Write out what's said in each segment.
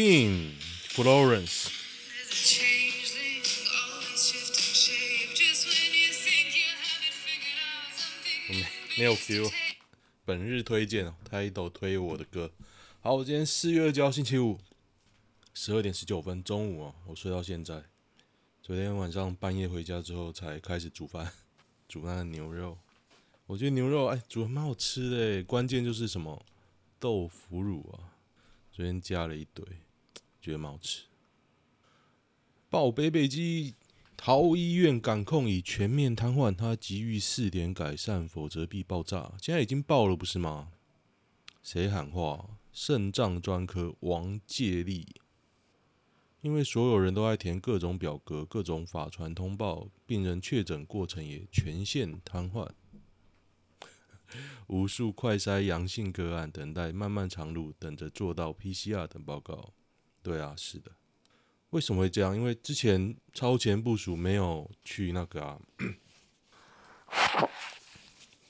King Florence。没没有 Q，本日推荐，Tidal 推我的歌。好，我今天四月二号星期五，十二点十九分，中午啊，我睡到现在。昨天晚上半夜回家之后才开始煮饭，煮那个牛肉。我觉得牛肉哎，煮的蛮好吃的，关键就是什么豆腐乳啊，昨天加了一堆，觉得蛮好吃。报北北基桃医院感控已全面瘫痪，他急于试点改善，否则必爆炸。现在已经爆了不是吗？谁喊话？肾脏专科王介立，因为所有人都爱填各种表格、各种法传通报，病人确诊过程也全线瘫痪，无数快筛阳性个案等待漫漫长路，等着做到 PCR 等报告。对啊，是的，为什么会这样？因为之前超前部署没有去那个啊。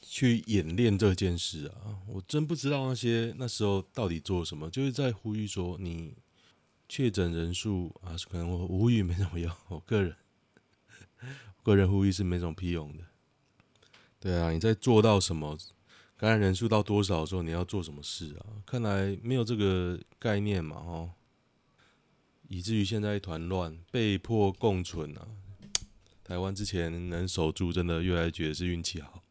去演练这件事啊，我真不知道那些那时候到底做什么，就是在呼吁说你确诊人数啊，可能我呼吁没什么用，我个人个人呼吁是没什么屁用的。对啊，你在做到什么感染人数到多少的时候，你要做什么事啊？看来没有这个概念嘛，哦，以至于现在一团乱，被迫共存啊。台湾之前能守住，真的越来越觉得是运气好。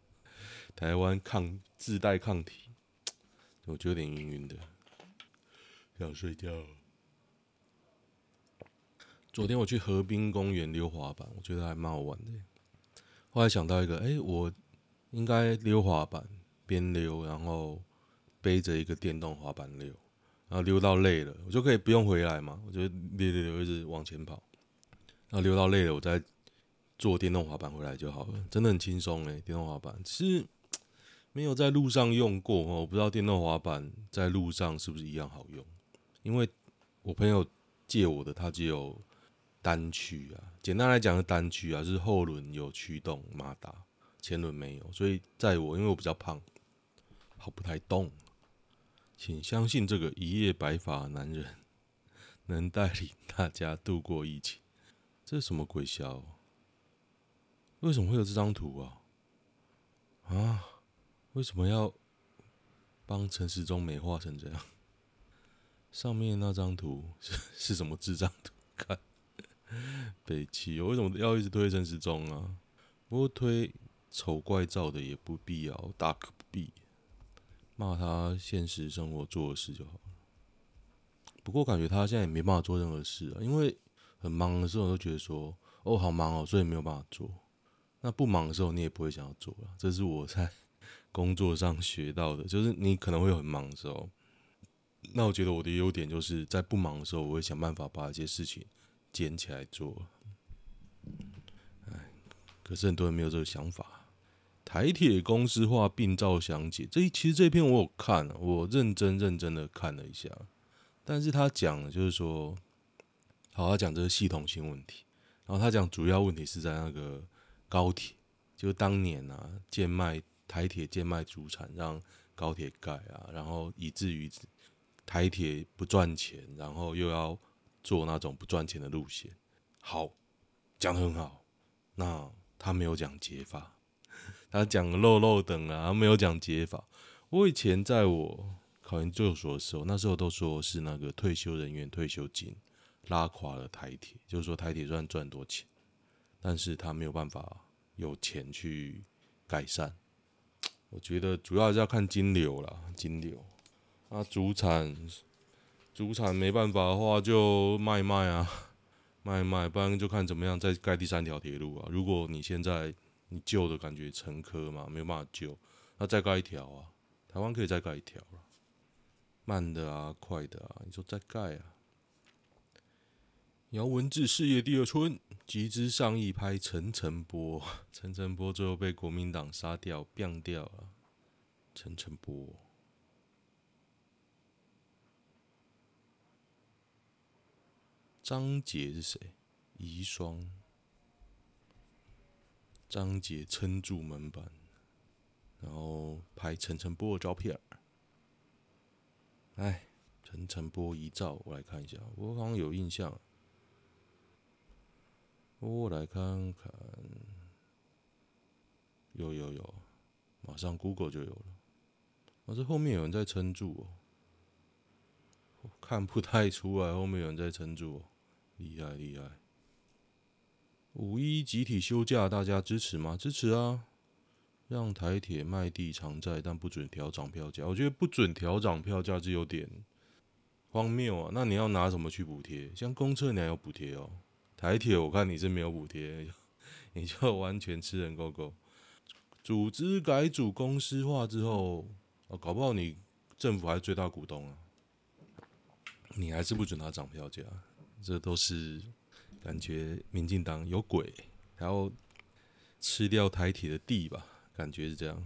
台湾抗自带抗体，我觉得有点晕晕的，想睡觉。昨天我去河滨公园溜滑板，我觉得还蛮好玩的。后来想到一个，哎、欸，我应该溜滑板，边溜然后背着一个电动滑板溜，然后溜到累了，我就可以不用回来嘛，我就溜溜溜一直往前跑，然后溜到累了，我再坐电动滑板回来就好了，真的很轻松哎，电动滑板其实。没有在路上用过哦，我不知道电动滑板在路上是不是一样好用。因为我朋友借我的，它只有单驱啊。简单来讲是单驱啊，是后轮有驱动马达，前轮没有。所以在我因为我比较胖，跑不太动。请相信这个一夜白发男人 能带领大家度过疫情。这是什么鬼笑？为什么会有这张图啊？啊？为什么要帮陈时中美化成这样？上面那张图是 是什么智障图？看北齐，我为什么要一直推陈时中啊？不过推丑怪照的也不必要，大可不必骂他现实生活做的事就好了。不过感觉他现在也没办法做任何事啊，因为很忙的时候都觉得说哦好忙哦，所以没有办法做。那不忙的时候你也不会想要做了，这是我在。工作上学到的，就是你可能会很忙的时候，那我觉得我的优点就是在不忙的时候，我会想办法把一些事情捡起来做。哎，可是很多人没有这个想法。台铁公司化病灶详解，这一其实这篇我有看，我认真认真的看了一下，但是他讲就是说，好，他讲这个系统性问题，然后他讲主要问题是在那个高铁，就当年啊，贱卖。台铁贱卖祖产，让高铁盖啊，然后以至于台铁不赚钱，然后又要做那种不赚钱的路线。好，讲的很好。那他没有讲解法，他讲漏漏等啊，没有讲解法。我以前在我考研究所的时候，那时候都说是那个退休人员退休金拉垮了台铁，就是说台铁虽然赚多钱，但是他没有办法有钱去改善。我觉得主要还是要看金流啦，金流。那主产，主产没办法的话就卖卖啊，卖卖，不然就看怎么样再盖第三条铁路啊。如果你现在你旧的感觉陈科嘛，没有办法救，那再盖一条啊，台湾可以再盖一条了，慢的啊，快的啊，你说再盖啊。姚文智事业第二春，集资上亿拍陈澄波，陈澄波最后被国民党杀掉，毙掉了。陈澄波，张杰是谁？遗孀。张杰撑住门板，然后拍陈晨波的照片。哎，陈晨波遗照，我来看一下，我好像有印象。我来看看，有有有，马上 Google 就有了。我这后面有人在撑住哦，看不太出来后面有人在撑住哦，厉害厉害。五一集体休假，大家支持吗？支持啊！让台铁卖地偿债，但不准调涨票价。我觉得不准调涨票价是有点荒谬啊。那你要拿什么去补贴？像公车你还有补贴哦。台铁我看你是没有补贴，你就完全吃人狗狗。组织改组公司化之后，哦，搞不好你政府还是最大股东啊，你还是不准他涨票价，这都是感觉民进党有鬼，然后吃掉台铁的地吧，感觉是这样。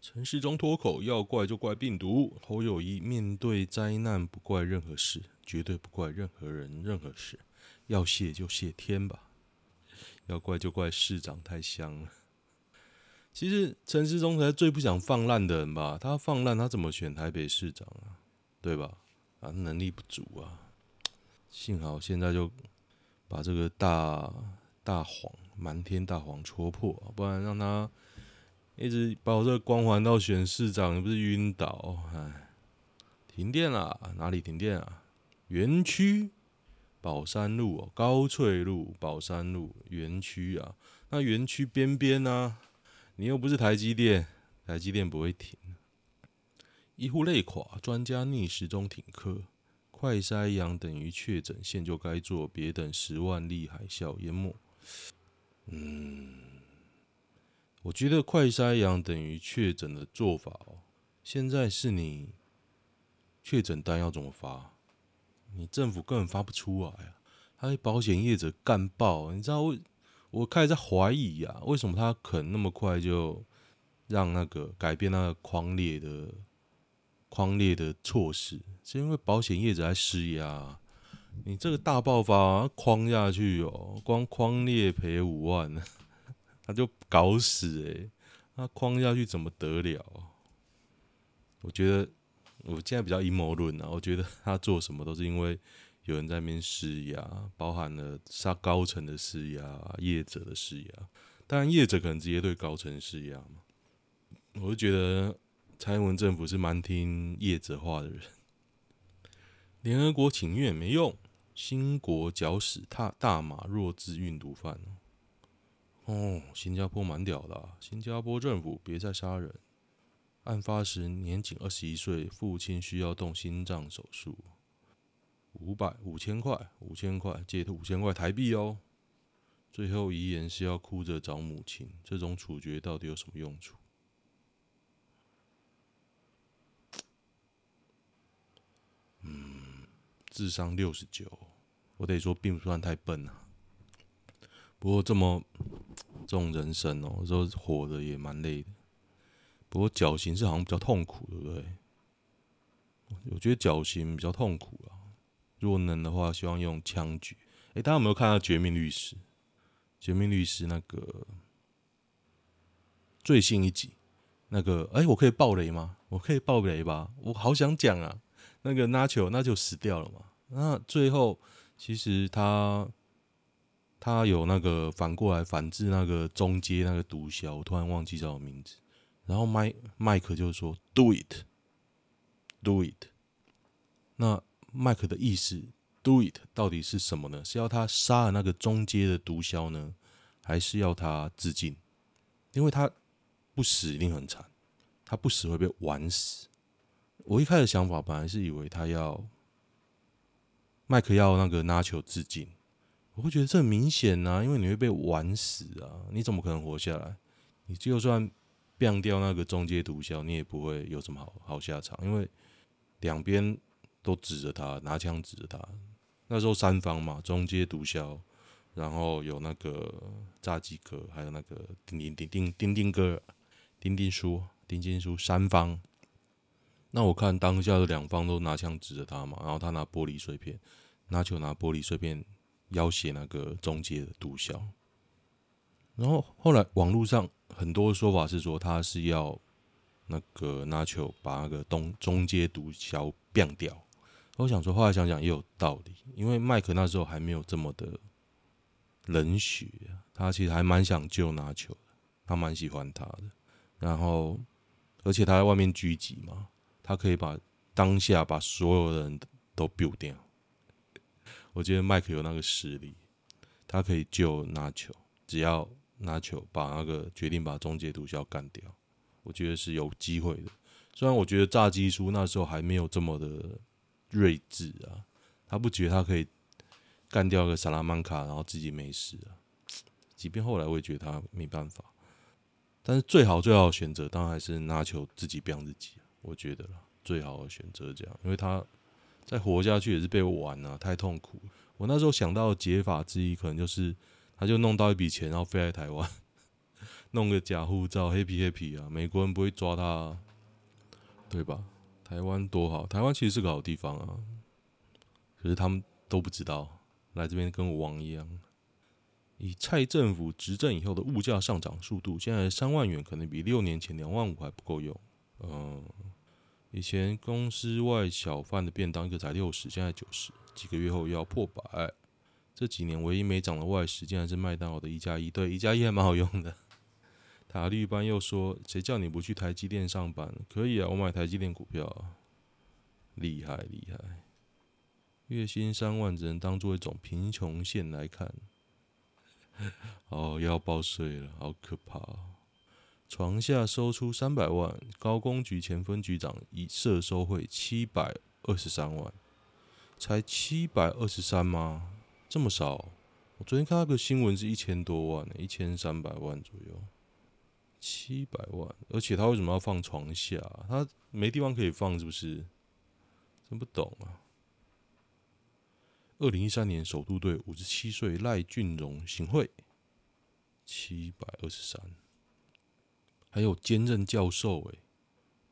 陈市中脱口要怪就怪病毒，侯友宜面对灾难不怪任何事，绝对不怪任何人任何事，要谢就谢天吧，要怪就怪市长太香了。其实陈市中才是最不想放烂的人吧？他放烂他怎么选台北市长啊？对吧？啊，能力不足啊。幸好现在就把这个大大谎瞒天大谎戳破，不然让他。一直把我这个光环到选市长，你不是晕倒？哎，停电了，哪里停电啊？园区宝山路哦，高翠路宝山路园区啊，那园区边边呢？你又不是台积电，台积电不会停。医护累垮，专家逆时钟停课，快筛阳等于确诊，现就该做，别等十万例海啸淹没。嗯。我觉得快筛阳等于确诊的做法哦，现在是你确诊单要怎么发？你政府根本发不出来啊！他被保险业者干爆，你知道我我开始在怀疑啊，为什么他肯那么快就让那个改变那个匡列的框列的措施？是因为保险业者在施压。你这个大爆发框下去哦，光框列赔五万。他就搞死诶、欸，那框下去怎么得了？我觉得我现在比较阴谋论啊，我觉得他做什么都是因为有人在那边施压，包含了杀高层的施压、业者的施压。当然，业者可能直接对高层施压嘛。我就觉得蔡英文政府是蛮听业者话的人。联合国请愿没用，新国绞死大大马弱智运毒犯。哦，新加坡蛮屌的，新加坡政府别再杀人。案发时年仅二十一岁，父亲需要动心脏手术，五百五千块，五千块借五千块台币哦。最后遗言是要哭着找母亲，这种处决到底有什么用处？嗯，智商六十九，我得说并不算太笨啊。不过这么这种人生哦，说活的也蛮累的。不过绞刑是好像比较痛苦，对不对？我觉得绞刑比较痛苦啊。如果能的话，希望用枪决。哎，大家有没有看到《绝命律师》？《绝命律师》那个最新一集，那个哎，我可以爆雷吗？我可以爆雷吧？我好想讲啊。那个 Nacho 那就死掉了嘛？那最后其实他。他有那个反过来反制那个中阶那个毒枭，我突然忘记叫什么名字。然后麦麦克就说：“Do it, do it。”那麦克的意思，“do it” 到底是什么呢？是要他杀了那个中阶的毒枭呢，还是要他自尽？因为他不死一定很惨，他不死会被玩死。我一开始想法本来是以为他要麦克要那个拿球致敬。我会觉得这很明显呐，因为你会被玩死啊！你怎么可能活下来？你就算毙掉那个中阶毒枭，你也不会有什么好好下场，因为两边都指着他，拿枪指着他。那时候三方嘛，中阶毒枭，然后有那个炸鸡哥，还有那个丁丁丁丁丁丁哥，丁丁叔，丁丁叔，三方。那我看当下的两方都拿枪指着他嘛，然后他拿玻璃碎片，拿球拿玻璃碎片。要挟那个中介的毒枭，然后后来网络上很多说法是说他是要那个拿球把那个东中阶毒枭变掉。我想说，后来想想也有道理，因为麦克那时候还没有这么的冷血，他其实还蛮想救拿球的，他蛮喜欢他的。然后，而且他在外面狙击嘛，他可以把当下把所有的人都 build 掉。我觉得麦克有那个实力，他可以救拿球只要拿球把那个决定把终结毒枭干掉，我觉得是有机会的。虽然我觉得炸鸡叔那时候还没有这么的睿智啊，他不觉得他可以干掉个萨拉曼卡，然后自己没事啊。即便后来我也觉得他没办法。但是最好最好的选择当然还是拿球自己变自己，我觉得最好的选择这样，因为他再活下去也是被我玩啊，太痛苦。我那时候想到解法之一，可能就是他就弄到一笔钱，然后飞来台湾，弄个假护照，黑皮黑皮啊，美国人不会抓他，对吧？台湾多好，台湾其实是个好地方啊，可是他们都不知道，来这边跟我玩一样。以蔡政府执政以后的物价上涨速度，现在三万元可能比六年前两万五还不够用。嗯，以前公司外小贩的便当一个才六十，现在九十，几个月后要破百。这几年唯一没涨的外食，竟然是麦当劳的一加一。对，一加一还蛮好用的。塔绿班又说：“谁叫你不去台积电上班？可以啊，我买台积电股票啊，厉害厉害。月薪三万只能当做一种贫穷线来看。”哦，要报税了，好可怕！床下搜出三百万，高工局前分局长以涉收贿七百二十三万，才七百二十三吗？这么少？我昨天看到个新闻是一千多万，一千三百万左右，七百万，而且他为什么要放床下？他没地方可以放，是不是？真不懂啊！二零一三年首都队五十七岁赖俊荣行贿七百二十三，还有兼任教授诶，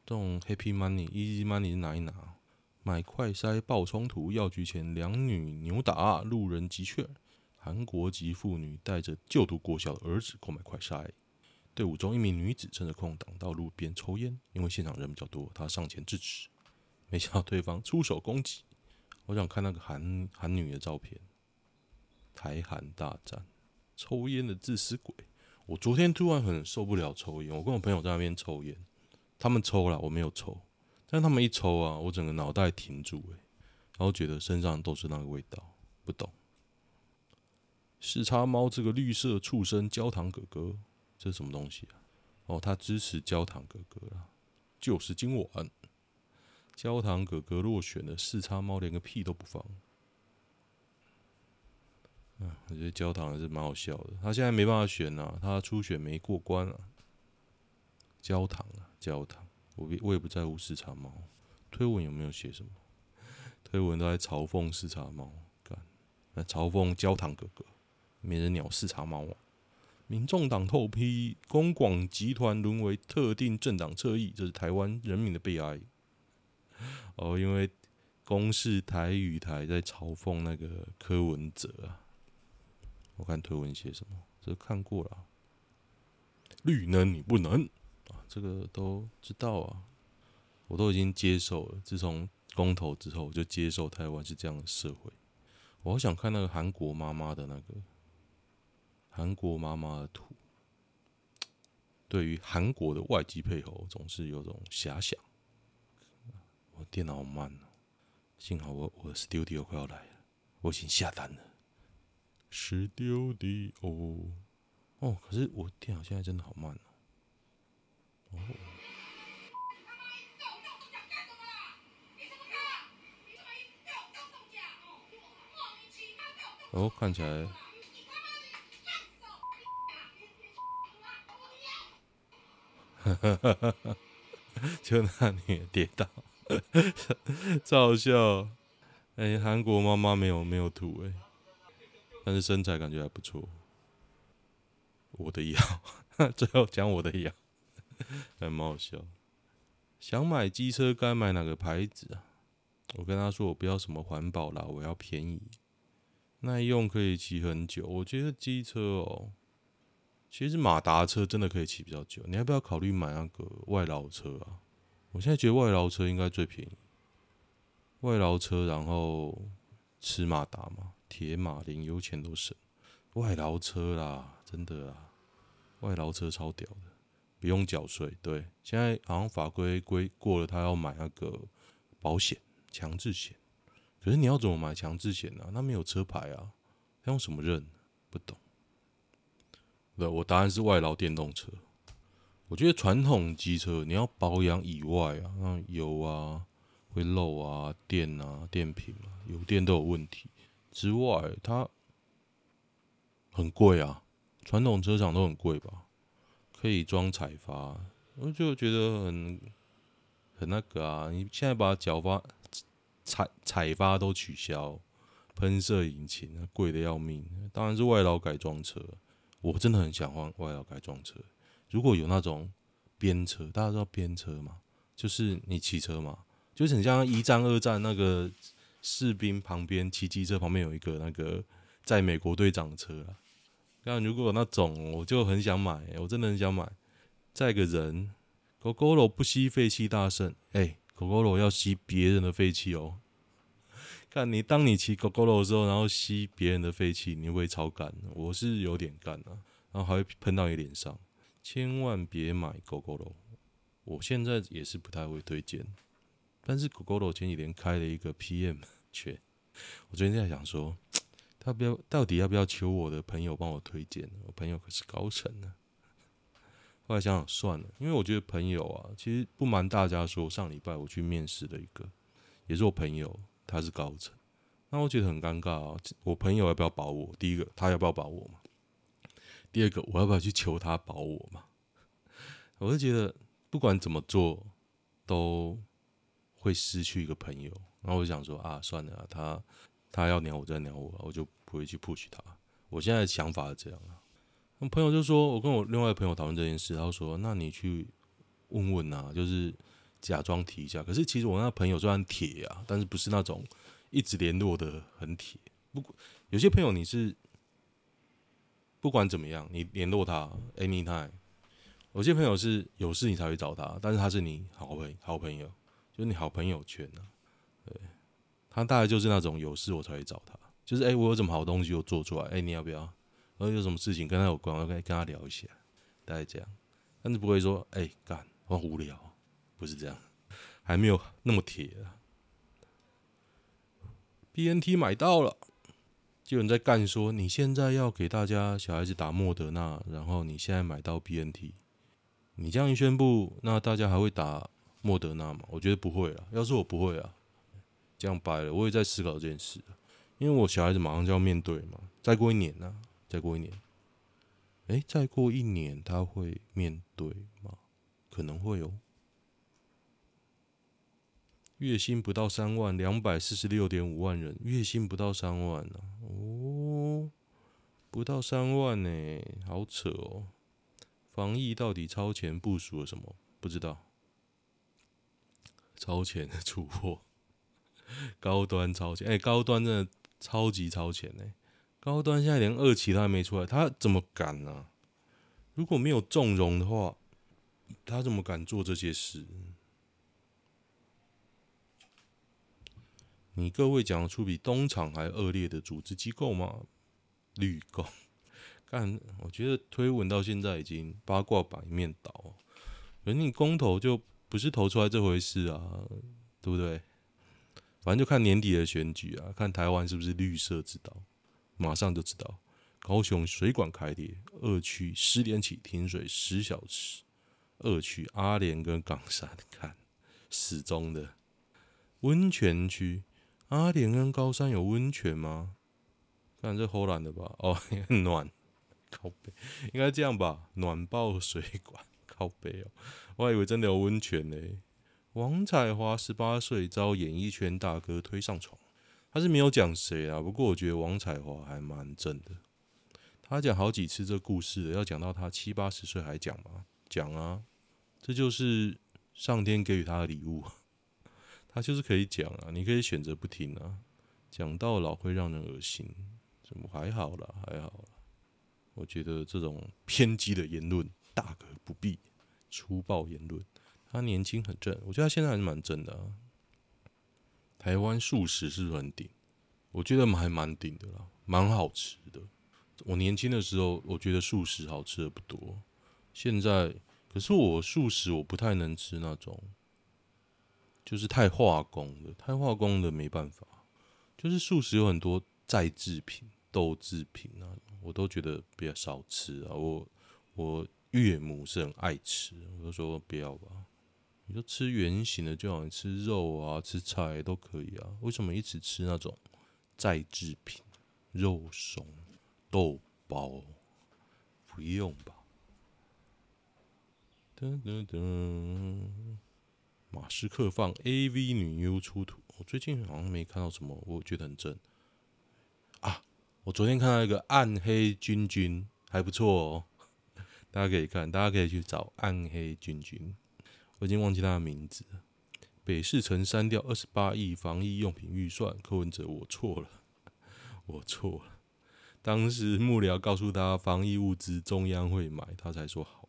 这种 Happy Money、Easy Money 是哪一拿？买快筛爆冲突，药局前两女扭打，路人急劝。韩国籍妇女带着就读国小的儿子购买快筛，队伍中一名女子趁着空挡到路边抽烟，因为现场人比较多，她上前制止，没想到对方出手攻击。我想看那个韩韩女的照片，台韩大战，抽烟的自私鬼。我昨天突然很受不了抽烟，我跟我朋友在那边抽烟，他们抽了，我没有抽，但他们一抽啊，我整个脑袋停住，诶，然后觉得身上都是那个味道，不懂。四叉猫这个绿色畜生焦糖哥哥，这是什么东西啊？哦，他支持焦糖哥哥了，就是今晚。焦糖哥哥落选了，四叉猫连个屁都不放。嗯，我觉得焦糖还是蛮好笑的。他现在没办法选啊，他初选没过关啊。焦糖啊，焦糖，我我也不在乎视察猫。推文有没有写什么？推文都在嘲讽视察猫，干，来嘲讽焦糖哥哥，没人鸟视察猫啊。民众党透批公广集团沦为特定政党侧翼，这是台湾人民的悲哀。哦，因为公视台语台在嘲讽那个柯文哲啊，我看推文写什么，这看过了。绿能你不能啊，这个都知道啊，我都已经接受了。自从公投之后，我就接受台湾是这样的社会。我好想看那个韩国妈妈的那个韩国妈妈的图，对于韩国的外籍配偶，总是有种遐想。我电脑慢哦，幸好我我的 Studio 快要来了，我已经下单了。Studio 哦，可是我电脑现在真的好慢哦。哦，看起来，哈哈哈哈哈，就那里跌倒。超好笑！哎、欸，韩国妈妈没有没有图哎，但是身材感觉还不错。我的腰，最后讲我的腰，还蛮好笑。想买机车该买哪个牌子啊？我跟他说我不要什么环保啦，我要便宜、耐用，可以骑很久。我觉得机车哦，其实马达车真的可以骑比较久，你要不要考虑买那个外劳车啊？我现在觉得外劳车应该最便宜。外劳车，然后吃马达嘛，铁马连油钱都省。外劳车啦，真的啦，外劳车超屌的，不用缴税。对，现在好像法规规过了，他要买那个保险，强制险。可是你要怎么买强制险呢？那没有车牌啊，他用什么认？不懂。对，我答案是外劳电动车。我觉得传统机车你要保养以外啊，那油啊。会漏啊，电啊，电瓶啊，油电都有问题。之外，它很贵啊，传统车厂都很贵吧？可以装彩发，我就觉得很很那个啊。你现在把角发彩彩发都取消，喷射引擎贵的要命。当然是外劳改装车，我真的很想换外劳改装车。如果有那种边车，大家知道边车吗？就是你骑车嘛。就是很像一战、二战那个士兵旁边骑机车旁边有一个那个载美国队长的车啊。那如果有那种，我就很想买，我真的很想买。载个人，Gogoro 不吸废气大圣，哎，Gogoro 要吸别人的废气哦。看你当你骑 Gogoro 的时候，然后吸别人的废气，你会不会超干？我是有点干啊，然后还会喷到你脸上。千万别买 Gogoro，我现在也是不太会推荐。但是 Gogoro 前几天开了一个 PM 券，我最近在想说，他不要到底要不要求我的朋友帮我推荐？我朋友可是高层呢。后来想想算了，因为我觉得朋友啊，其实不瞒大家说，上礼拜我去面试了一个，也是我朋友，他是高层，那我觉得很尴尬啊。我朋友要不要保我？第一个，他要不要保我嘛？第二个，我要不要去求他保我嘛？我就觉得不管怎么做都。会失去一个朋友，然后我就想说啊，算了，他他要鸟我再鸟我，我就不会去 push 他。我现在的想法是这样啊。那朋友就说，我跟我另外一朋友讨论这件事，他说，那你去问问啊，就是假装提一下。可是其实我那朋友虽然铁啊，但是不是那种一直联络的很铁。不过有些朋友你是不管怎么样，你联络他 anytime。有些朋友是有事你才会找他，但是他是你好朋好朋友。就是你好朋友圈、啊，他大概就是那种有事我才会找他，就是哎、我有什么好东西我做出来，哎、你要不要？然后有什么事情跟他有关，我跟跟他聊一下，大概这样，但是不会说哎，干、欸，我无聊，不是这样，还没有那么铁啊。BNT 买到了，就有人在干说，你现在要给大家小孩子打莫德纳，然后你现在买到 BNT，你这样一宣布，那大家还会打？莫德纳吗，我觉得不会啊。要是我不会啊，这样掰了，我也在思考这件事。因为我小孩子马上就要面对嘛，再过一年呢、再过一年，哎、再过一年他会面对吗？可能会哦。月薪不到三万，两百四十六点五万人，月薪不到三万呢、哦，不到三万呢、好扯哦。防疫到底超前部署了什么？不知道。超前的出货，高端超前，哎、高端真的超级超前哎、高端现在连二期都还没出来，他怎么敢呢、如果没有纵容的话，他怎么敢做这些事？你各位讲出比东厂还恶劣的组织机构吗？绿工，干，我觉得推文到现在已经八卦版面倒，而你公投就。不是投出来这回事啊，对不对？反正就看年底的选举啊，看台湾是不是绿色之岛，马上就知道。高雄水管开裂，二区十点起停水十小时。二区阿莲跟冈山看始终的温泉区，阿莲跟高山有温泉吗？看这荷兰的吧，哦，暖，靠北，应该这样吧，暖爆水管，靠北哦。我还以为真的有温泉呢。王彩华十八岁遭演艺圈大哥推上床，他是没有讲谁啊。不过我觉得王彩华还蛮正的。他讲好几次这故事，要讲到他七八十岁还讲吗？讲啊，这就是上天给予他的礼物。他就是可以讲啊，你可以选择不听啊。讲到老会让人恶心，怎么还好啦？还好啦。我觉得这种偏激的言论大可不必，粗暴言论。他年轻很正，我觉得他现在还是蛮正的啊。台湾素食是不是很顶？我觉得还蛮顶的啦，蛮好吃的。我年轻的时候，我觉得素食好吃的不多。现在，可是我素食我不太能吃那种，就是太化工的，太化工的没办法。就是素食有很多再制品、豆制品啊，我都觉得比较少吃啊。我我岳母是很爱吃，我就说不要吧。你说吃圆形的就好，你吃肉啊、吃菜都可以啊。为什么一直吃那种再制品、肉松、豆包？不用吧？噔噔噔，马斯克放 AV 女优出土，我最近好像没看到什么，我觉得很正啊。我昨天看到一个暗黑君君，还不错哦，大家可以看，大家可以去找暗黑君君。我已经忘记他的名字了。北市曾删掉二十八亿防疫用品预算，柯文哲，我错了，我错了。当时幕僚告诉他防疫物资中央会买，他才说好。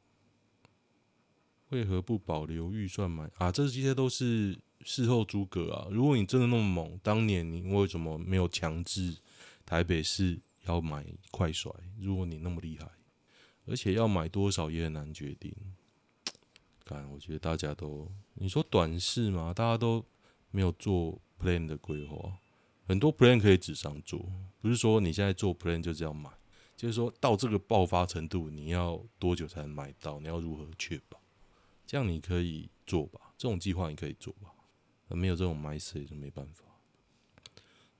为何不保留预算买啊？这些都是事后诸葛啊。如果你真的那么猛，当年你为什么没有强制台北市要买快甩？如果你那么厉害，而且要买多少也很难决定。我觉得大家都，你说短视嘛，大家都没有做 plan 的规划，很多 plan 可以纸上做，不是说你现在做 plan 就这样买，就是说到这个爆发程度，你要多久才能买到？你要如何确保？这样你可以做吧，这种计划你可以做吧，没有这种 mindset 就没办法。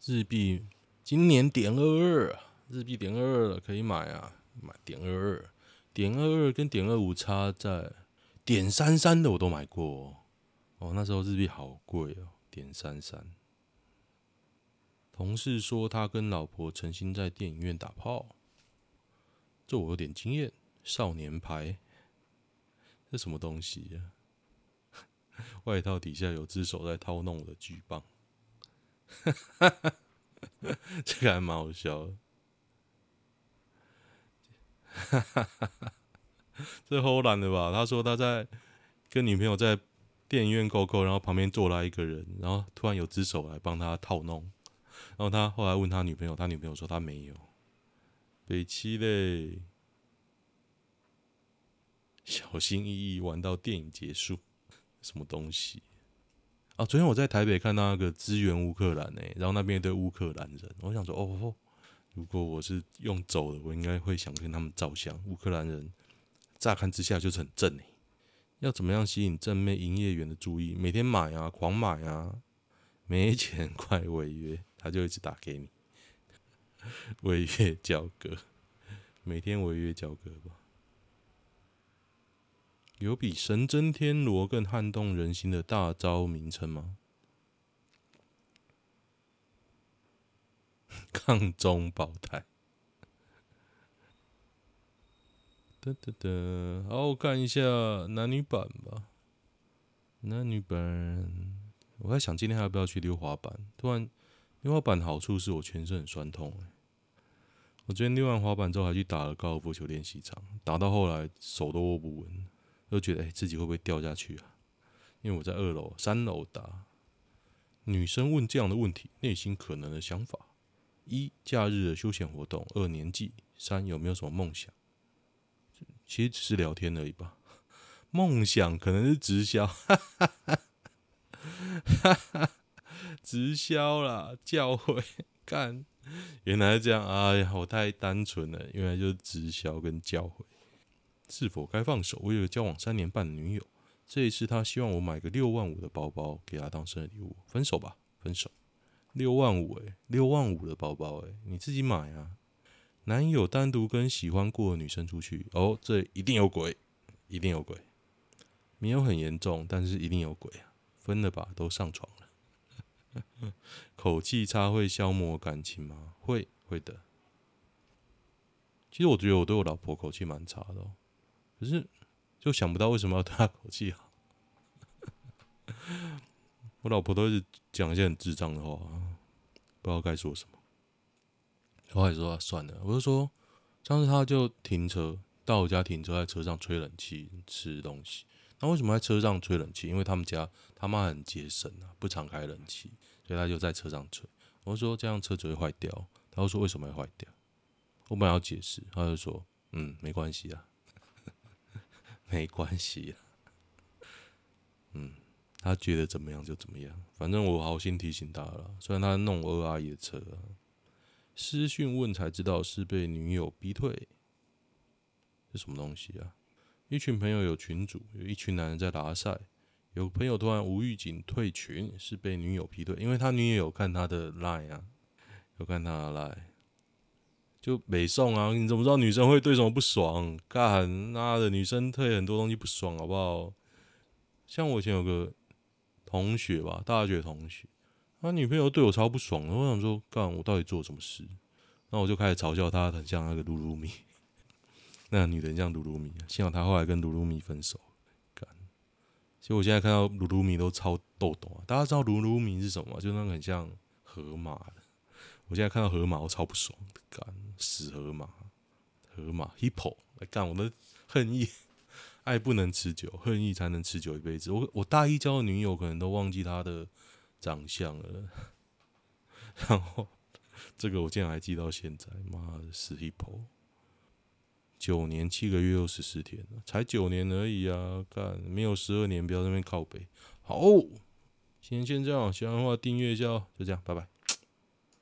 日币今年点二二，日币点二二了，可以买啊，买点二二，点二二跟点二五差在。点三三的我都买过哦，哦，那时候日币好贵哦。点三三，同事说他跟老婆诚心在电影院打炮，这我有点经验。少年牌，这什么东西呀？外套底下有只手在掏弄我的巨棒，这个还蛮好笑的。这唬烂的吧？他说他在跟女朋友在电影院扣扣，然后旁边坐来一个人，然后突然有只手来帮他套弄，然后他后来问他女朋友，他女朋友说他没有。北七嘞，小心翼翼玩到电影结束，什么东西？啊，昨天我在台北看到那个支援乌克兰呢，然后那边一堆乌克兰人，我想说哦，如果我是用走的，我应该会想跟他们照相。乌克兰人。乍看之下就是很正诶，要怎么样吸引正妹营业员的注意？每天买啊，狂买啊，没钱快违约，他就一直打给你，违约交割，每天违约交割吧。有比神真天罗更撼动人心的大招名称吗？抗中保台。噔噔噔，好，我看一下男女版吧。男女版，我在想今天还要不要去溜滑板？突然，溜滑板好处是我全身很酸痛。我昨天溜完滑板之后，还去打了高尔夫球练习场，打到后来手都握不稳，又觉得哎，自己会不会掉下去啊？因为我在二楼、三楼打。女生问这样的问题，内心可能的想法：一、假日的休闲活动；二、年纪；三、有没有什么梦想？其实只是聊天而已吧。梦想可能是直销，哈哈哈哈哈，直销啦，教会干，原来是这样。哎呀，我太单纯了，原来就是直销跟教会。是否该放手？我有个交往三年半的女友，这一次她希望我买个六万五的包包给她当生日礼物。分手吧，分手。六万五诶，六万五的包包诶，你自己买啊。男友单独跟喜欢过的女生出去，哦，这一定有鬼，一定有鬼，没有很严重，但是一定有鬼啊！分了吧，都上床了。口气差会消磨感情吗？会，会的。其实我觉得我对我老婆口气蛮差的喔，可是就想不到为什么要对她口气好。我老婆都是讲一些很智障的话，不知道该说什么。后来说算了，我就说上次他就停车到我家停车，在车上吹冷气吃东西。那为什么在车上吹冷气？因为他们家他妈很节省啊，不常开冷气，所以他就在车上吹。我说这样车子会坏掉，他就说为什么要坏掉？我本来要解释，他就说嗯，没关系啊，没关系啊，嗯，他觉得怎么样就怎么样，反正我好心提醒他了。虽然他弄我二阿姨的车，私讯问才知道是被女友逼退，是什么东西啊？一群朋友有群主，有一群男人在打赛，有朋友突然无预警退群，是被女友劈腿，因为他女友有看他的 line 啊，有看他的 line，就没送啊！你怎么知道女生会对什么不爽？干，妈的，女生退很多东西不爽，好不好？像我以前有个同学吧，大学同学，他女朋友对我超不爽，我想说，干，我到底做什么事？那我就开始嘲笑他，很像那个噜噜米。那女人像露露米，幸好她后来跟露露米分手。干，其实我现在看到露露米都超逗懂啊！大家知道露露米是什么吗？就那个很像河马的。我现在看到河马，我超不爽的。干，死河马，河马 hippo 来干！我的恨意，爱不能持久，恨意才能持久一辈子。我我大一交的女友可能都忘记她的长相了，然后这个我竟然还记到现在，妈的死 hippo！九年七个月又十四天，才九年而已啊！干，没有十二年，不要在那边靠北。好，今天先这样，喜欢的话订阅一下哦。就这样，拜拜。